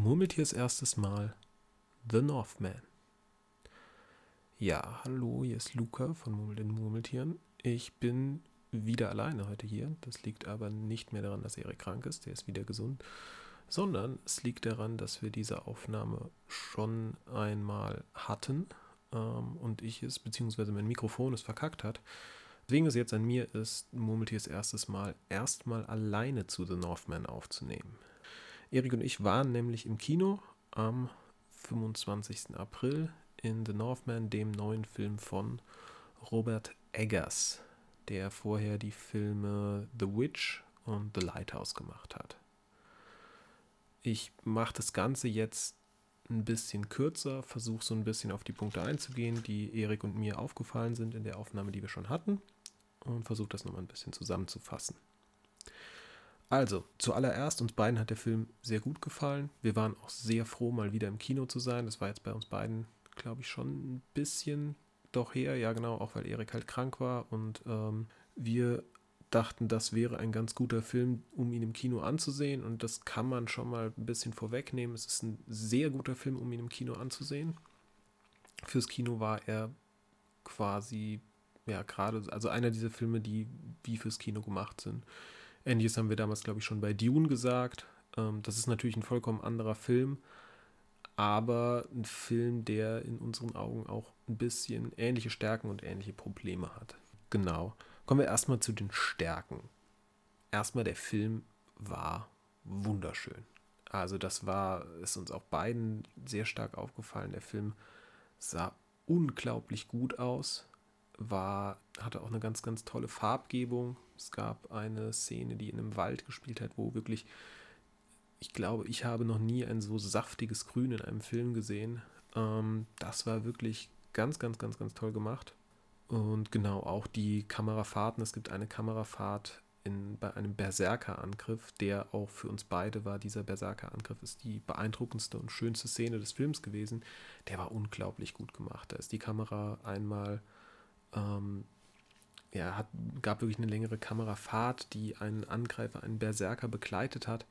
Murmeltiers erstes Mal The Northman. Ja, hallo, hier ist Luca von Murmel den Murmeltieren. Ich bin wieder alleine heute hier. Das liegt aber nicht mehr daran, dass Erik krank ist, der ist wieder gesund, sondern es liegt daran, dass wir diese Aufnahme schon einmal hatten ähm, und ich es, beziehungsweise mein Mikrofon es verkackt hat. Deswegen es jetzt an mir ist, Murmeltiers erstes Mal erstmal alleine zu The Northman aufzunehmen. Erik und ich waren nämlich im Kino am 25. April in The Northman, dem neuen Film von Robert Eggers, der vorher die Filme The Witch und The Lighthouse gemacht hat. Ich mache das Ganze jetzt ein bisschen kürzer, versuche so ein bisschen auf die Punkte einzugehen, die Erik und mir aufgefallen sind in der Aufnahme, die wir schon hatten, und versuche das nochmal ein bisschen zusammenzufassen. Also, zuallererst, uns beiden hat der Film sehr gut gefallen. Wir waren auch sehr froh, mal wieder im Kino zu sein. Das war jetzt bei uns beiden, glaube ich, schon ein bisschen doch her. Ja, genau, auch weil Erik halt krank war. Und ähm, wir dachten, das wäre ein ganz guter Film, um ihn im Kino anzusehen. Und das kann man schon mal ein bisschen vorwegnehmen. Es ist ein sehr guter Film, um ihn im Kino anzusehen. Fürs Kino war er quasi, ja, gerade, also einer dieser Filme, die wie fürs Kino gemacht sind Ähnliches haben wir damals, glaube ich, schon bei Dune gesagt. Ähm, das ist natürlich ein vollkommen anderer Film, aber ein Film, der in unseren Augen auch ein bisschen ähnliche Stärken und ähnliche Probleme hat. Genau. Kommen wir erstmal zu den Stärken. Erstmal, der Film war wunderschön. Also das war, ist uns auch beiden sehr stark aufgefallen. Der Film sah unglaublich gut aus war, hatte auch eine ganz, ganz tolle Farbgebung. Es gab eine Szene, die in einem Wald gespielt hat, wo wirklich, ich glaube, ich habe noch nie ein so saftiges Grün in einem Film gesehen. Ähm, das war wirklich ganz, ganz, ganz, ganz toll gemacht. Und genau, auch die Kamerafahrten. Es gibt eine Kamerafahrt in, bei einem Berserker-Angriff, der auch für uns beide war. Dieser Berserker-Angriff ist die beeindruckendste und schönste Szene des Films gewesen. Der war unglaublich gut gemacht. Da ist die Kamera einmal ähm, ja, hat, gab wirklich eine längere Kamerafahrt, die einen Angreifer, einen Berserker begleitet hat.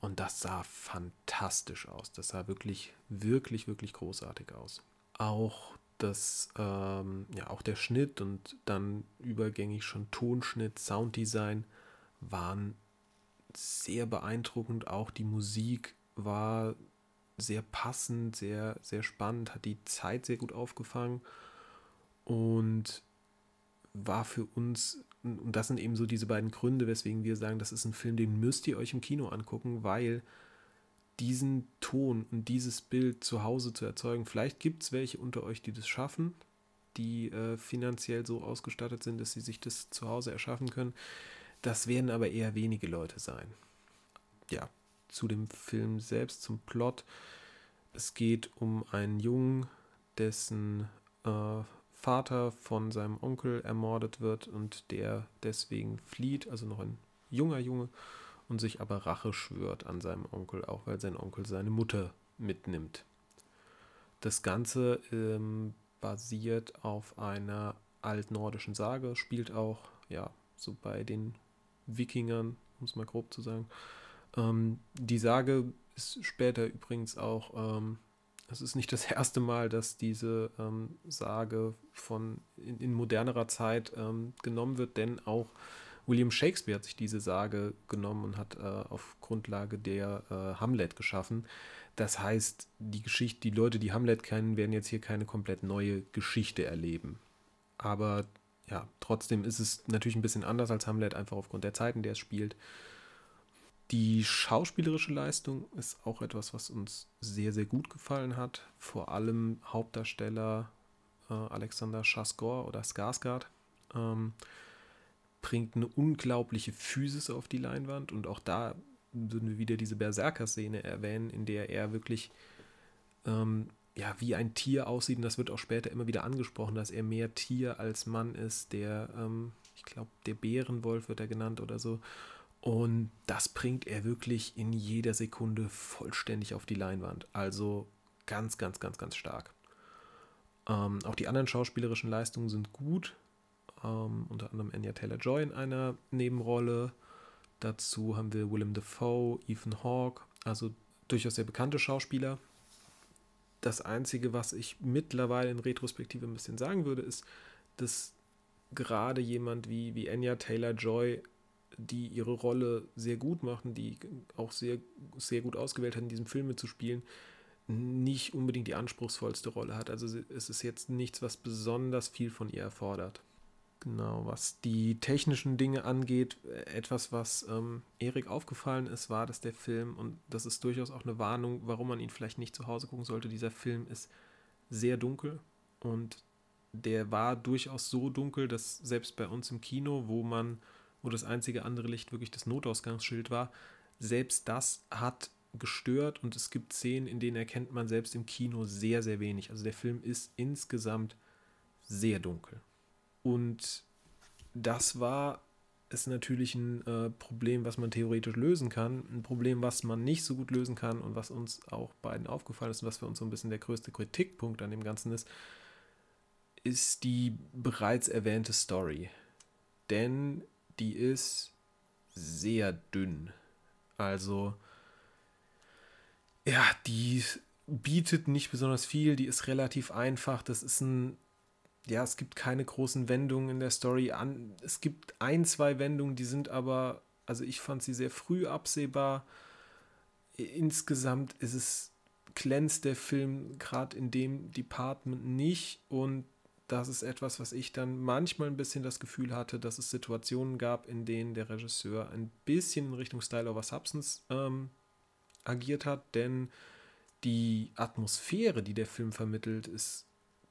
Und das sah fantastisch aus. Das sah wirklich, wirklich, wirklich großartig aus. Auch das, ähm, ja, auch der Schnitt und dann übergängig schon Tonschnitt, Sounddesign waren sehr beeindruckend. Auch die Musik war sehr passend, sehr, sehr spannend, hat die Zeit sehr gut aufgefangen. Und war für uns, und das sind eben so diese beiden Gründe, weswegen wir sagen, das ist ein Film, den müsst ihr euch im Kino angucken, weil diesen Ton und dieses Bild zu Hause zu erzeugen, vielleicht gibt es welche unter euch, die das schaffen, die äh, finanziell so ausgestattet sind, dass sie sich das zu Hause erschaffen können. Das werden aber eher wenige Leute sein. Ja, zu dem Film selbst, zum Plot. Es geht um einen Jungen, dessen äh, Vater von seinem Onkel ermordet wird und der deswegen flieht, also noch ein junger Junge, und sich aber Rache schwört an seinem Onkel, auch weil sein Onkel seine Mutter mitnimmt. Das Ganze ähm, basiert auf einer altnordischen Sage, spielt auch, ja, so bei den Wikingern, um es mal grob zu sagen. Ähm, die Sage ist später übrigens auch ähm, es ist nicht das erste Mal, dass diese ähm, Sage von in, in modernerer Zeit ähm, genommen wird, denn auch William Shakespeare hat sich diese Sage genommen und hat äh, auf Grundlage der äh, Hamlet geschaffen. Das heißt, die Geschichte, die Leute, die Hamlet kennen, werden jetzt hier keine komplett neue Geschichte erleben. Aber ja, trotzdem ist es natürlich ein bisschen anders als Hamlet, einfach aufgrund der Zeiten, der es spielt. Die schauspielerische Leistung ist auch etwas, was uns sehr, sehr gut gefallen hat. Vor allem Hauptdarsteller äh, Alexander Skarsgård oder Skarsgård ähm, bringt eine unglaubliche Physis auf die Leinwand. Und auch da würden wir wieder diese Berserker-Szene erwähnen, in der er wirklich ähm, ja, wie ein Tier aussieht. Und das wird auch später immer wieder angesprochen, dass er mehr Tier als Mann ist, der, ähm, ich glaube, der Bärenwolf wird er genannt oder so und das bringt er wirklich in jeder Sekunde vollständig auf die Leinwand. Also ganz, ganz, ganz, ganz stark. Ähm, auch die anderen schauspielerischen Leistungen sind gut. Ähm, unter anderem Anya Taylor-Joy in einer Nebenrolle. Dazu haben wir Willem Dafoe, Ethan Hawke. Also durchaus sehr bekannte Schauspieler. Das Einzige, was ich mittlerweile in Retrospektive ein bisschen sagen würde, ist, dass gerade jemand wie, wie Anya Taylor Joy, die ihre Rolle sehr gut machen, die auch sehr, sehr gut ausgewählt hat, in diesem Film mitzuspielen, nicht unbedingt die anspruchsvollste Rolle hat. Also es ist jetzt nichts, was besonders viel von ihr erfordert. Genau, was die technischen Dinge angeht, etwas, was ähm, Erik aufgefallen ist, war, dass der Film, und das ist durchaus auch eine Warnung, warum man ihn vielleicht nicht zu Hause gucken sollte, dieser Film ist sehr dunkel und der war durchaus so dunkel, dass selbst bei uns im Kino, wo man, wo das einzige andere Licht wirklich das Notausgangsschild war, selbst das hat gestört und es gibt Szenen, in denen erkennt man selbst im Kino sehr, sehr wenig. Also der Film ist insgesamt sehr dunkel. Und das war ist natürlich ein äh, Problem, was man theoretisch lösen kann. Ein Problem, was man nicht so gut lösen kann und was uns auch beiden aufgefallen ist und was für uns so ein bisschen der größte Kritikpunkt an dem Ganzen ist, ist die bereits erwähnte Story. Denn die ist sehr dünn. Also, ja, die bietet nicht besonders viel, die ist relativ einfach. Das ist ein ja, es gibt keine großen Wendungen in der Story an. Es gibt ein, zwei Wendungen, die sind aber, also ich fand sie sehr früh absehbar. Insgesamt ist es, glänzt der Film gerade in dem Department nicht und das ist etwas, was ich dann manchmal ein bisschen das Gefühl hatte, dass es Situationen gab, in denen der Regisseur ein bisschen in Richtung Style over Substance ähm, agiert hat, denn die Atmosphäre, die der Film vermittelt, ist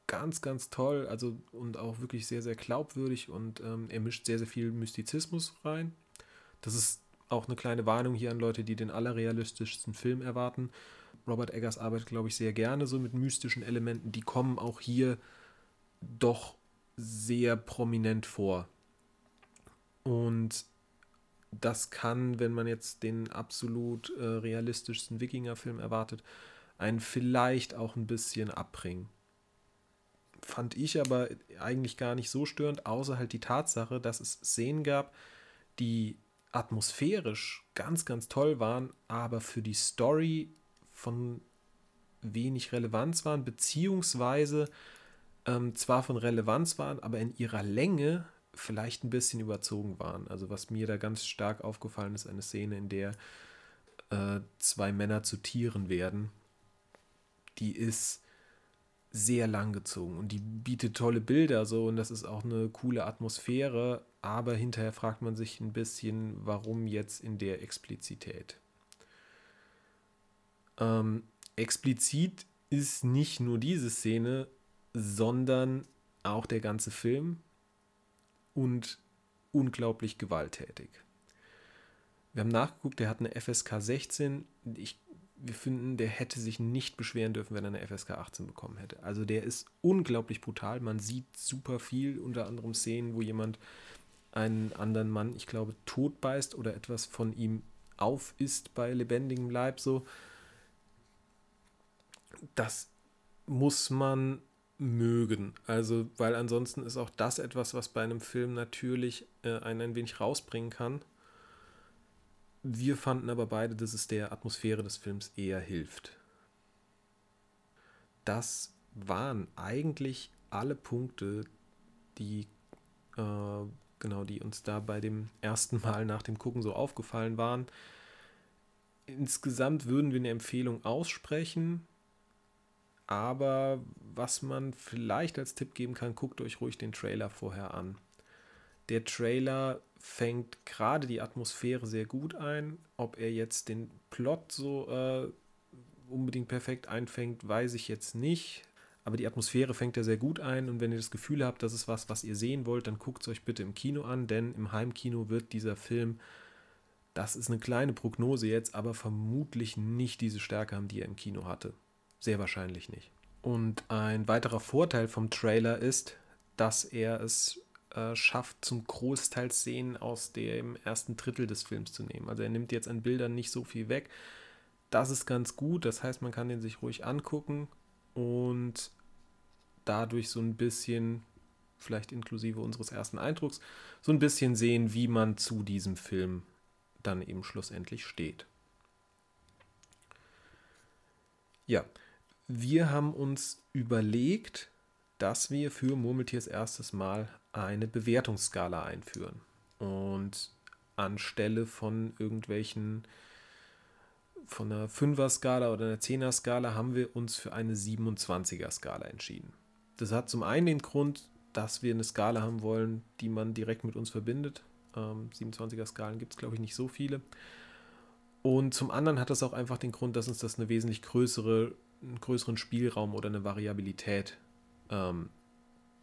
ganz, ganz toll, also und auch wirklich sehr, sehr glaubwürdig und ähm, er mischt sehr, sehr viel Mystizismus rein. Das ist auch eine kleine Warnung hier an Leute, die den allerrealistischsten Film erwarten. Robert Eggers arbeitet, glaube ich, sehr gerne so mit mystischen Elementen. Die kommen auch hier doch sehr prominent vor. Und das kann, wenn man jetzt den absolut äh, realistischsten Wikinger-Film erwartet, einen vielleicht auch ein bisschen abbringen fand ich aber eigentlich gar nicht so störend, außer halt die Tatsache, dass es Szenen gab, die atmosphärisch ganz, ganz toll waren, aber für die Story von wenig Relevanz waren, beziehungsweise ähm, zwar von Relevanz waren, aber in ihrer Länge vielleicht ein bisschen überzogen waren. Also was mir da ganz stark aufgefallen ist, eine Szene, in der äh, zwei Männer zu Tieren werden, die ist sehr lang gezogen und die bietet tolle Bilder so und das ist auch eine coole Atmosphäre, aber hinterher fragt man sich ein bisschen, warum jetzt in der Explizität. Ähm, explizit ist nicht nur diese Szene, sondern auch der ganze Film und unglaublich gewalttätig. Wir haben nachgeguckt, der hat eine FSK 16. Ich wir finden, der hätte sich nicht beschweren dürfen, wenn er eine FSK 18 bekommen hätte. Also der ist unglaublich brutal. Man sieht super viel, unter anderem Szenen, wo jemand einen anderen Mann, ich glaube, tot beißt oder etwas von ihm auf ist bei lebendigem Leib. So, das muss man mögen. Also, weil ansonsten ist auch das etwas, was bei einem Film natürlich äh, einen ein wenig rausbringen kann. Wir fanden aber beide, dass es der Atmosphäre des Films eher hilft. Das waren eigentlich alle Punkte, die, äh, genau, die uns da bei dem ersten Mal nach dem Gucken so aufgefallen waren. Insgesamt würden wir eine Empfehlung aussprechen, aber was man vielleicht als Tipp geben kann, guckt euch ruhig den Trailer vorher an. Der Trailer fängt gerade die Atmosphäre sehr gut ein. Ob er jetzt den Plot so äh, unbedingt perfekt einfängt, weiß ich jetzt nicht. Aber die Atmosphäre fängt er sehr gut ein und wenn ihr das Gefühl habt, das ist was, was ihr sehen wollt, dann guckt es euch bitte im Kino an, denn im Heimkino wird dieser Film, das ist eine kleine Prognose jetzt, aber vermutlich nicht diese Stärke haben, die er im Kino hatte. Sehr wahrscheinlich nicht. Und ein weiterer Vorteil vom Trailer ist, dass er es äh, schafft, zum Großteil Szenen aus dem ersten Drittel des Films zu nehmen. Also er nimmt jetzt an Bildern nicht so viel weg. Das ist ganz gut, das heißt, man kann den sich ruhig angucken und dadurch so ein bisschen, vielleicht inklusive unseres ersten Eindrucks, so ein bisschen sehen, wie man zu diesem Film dann eben schlussendlich steht. Ja, wir haben uns überlegt, dass wir für Murmeltiers erstes Mal eine Bewertungsskala einführen. Und anstelle von irgendwelchen von einer 5er-Skala oder einer 10er-Skala haben wir uns für eine 27er-Skala entschieden. Das hat zum einen den Grund, dass wir eine Skala haben wollen, die man direkt mit uns verbindet. Ähm, 27er-Skalen gibt es, glaube ich, nicht so viele. Und zum anderen hat das auch einfach den Grund, dass uns das eine wesentlich größere, einen größeren Spielraum oder eine Variabilität ähm,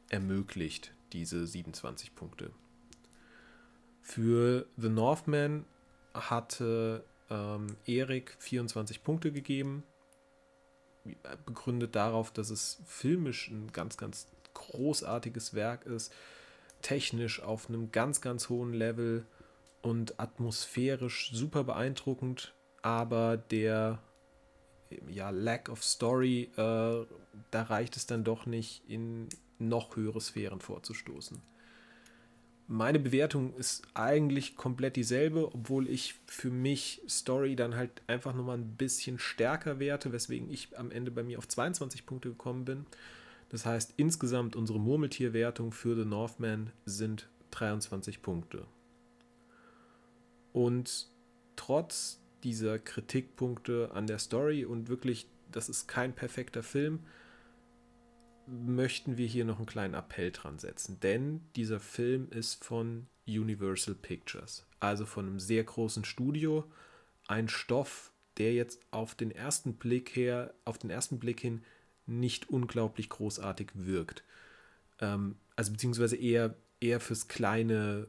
ermöglicht, diese 27 Punkte. Für The Northman hatte ähm, Erik 24 Punkte gegeben, begründet darauf, dass es filmisch ein ganz, ganz großartiges Werk ist, technisch auf einem ganz, ganz hohen Level und atmosphärisch super beeindruckend, aber der ja, Lack of Story, äh, da reicht es dann doch nicht, in noch höhere Sphären vorzustoßen meine Bewertung ist eigentlich komplett dieselbe, obwohl ich für mich Story dann halt einfach nochmal ein bisschen stärker werte, weswegen ich am Ende bei mir auf 22 Punkte gekommen bin. Das heißt, insgesamt unsere Murmeltierwertung für The Northman sind 23 Punkte. Und trotz dieser Kritikpunkte an der Story und wirklich, das ist kein perfekter Film, möchten wir hier noch einen kleinen Appell dran setzen, denn dieser Film ist von Universal Pictures, also von einem sehr großen Studio, ein Stoff, der jetzt auf den ersten Blick her, auf den ersten Blick hin nicht unglaublich großartig wirkt. Ähm, also beziehungsweise eher, eher fürs kleine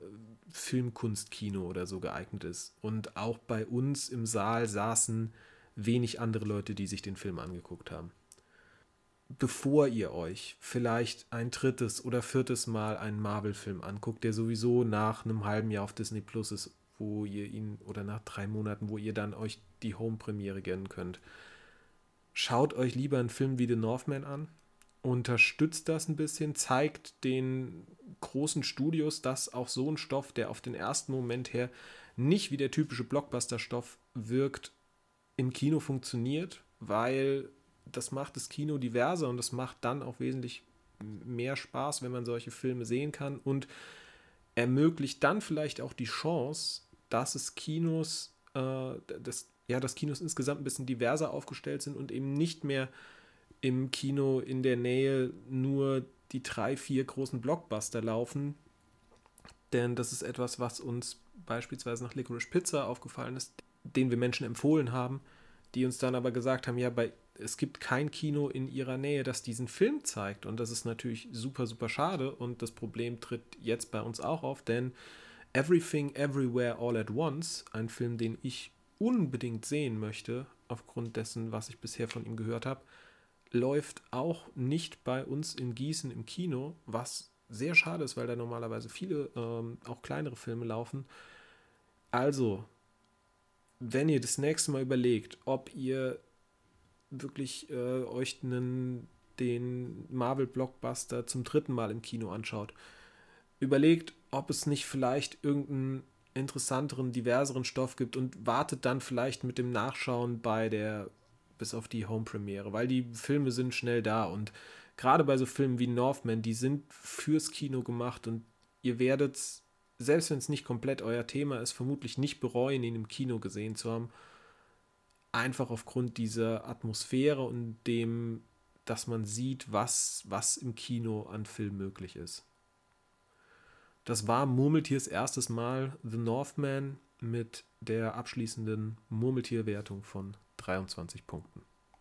Filmkunstkino oder so geeignet ist. Und auch bei uns im Saal saßen wenig andere Leute, die sich den Film angeguckt haben bevor ihr euch vielleicht ein drittes oder viertes Mal einen Marvel-Film anguckt, der sowieso nach einem halben Jahr auf Disney Plus ist, wo ihr ihn, oder nach drei Monaten, wo ihr dann euch die Home-Premiere gönnen könnt. Schaut euch lieber einen Film wie The Northman an, unterstützt das ein bisschen, zeigt den großen Studios, dass auch so ein Stoff, der auf den ersten Moment her nicht wie der typische Blockbuster-Stoff wirkt, im Kino funktioniert, weil das macht das Kino diverser und das macht dann auch wesentlich mehr Spaß, wenn man solche Filme sehen kann und ermöglicht dann vielleicht auch die Chance, dass es Kinos, äh, das, ja, dass Kinos insgesamt ein bisschen diverser aufgestellt sind und eben nicht mehr im Kino in der Nähe nur die drei, vier großen Blockbuster laufen. Denn das ist etwas, was uns beispielsweise nach Licorice Pizza aufgefallen ist, den wir Menschen empfohlen haben, die uns dann aber gesagt haben, ja, bei es gibt kein Kino in ihrer Nähe, das diesen Film zeigt. Und das ist natürlich super, super schade. Und das Problem tritt jetzt bei uns auch auf, denn Everything Everywhere All at Once, ein Film, den ich unbedingt sehen möchte, aufgrund dessen, was ich bisher von ihm gehört habe, läuft auch nicht bei uns in Gießen im Kino, was sehr schade ist, weil da normalerweise viele ähm, auch kleinere Filme laufen. Also, wenn ihr das nächste Mal überlegt, ob ihr wirklich äh, euch einen, den Marvel-Blockbuster zum dritten Mal im Kino anschaut, überlegt, ob es nicht vielleicht irgendeinen interessanteren, diverseren Stoff gibt und wartet dann vielleicht mit dem Nachschauen bei der, bis auf die Home-Premiere, weil die Filme sind schnell da und gerade bei so Filmen wie Northman, die sind fürs Kino gemacht und ihr werdet, selbst wenn es nicht komplett euer Thema ist, vermutlich nicht bereuen, ihn im Kino gesehen zu haben einfach aufgrund dieser Atmosphäre und dem, dass man sieht, was, was im Kino an Film möglich ist. Das war Murmeltiers erstes Mal The Northman mit der abschließenden Murmeltierwertung von 23 Punkten.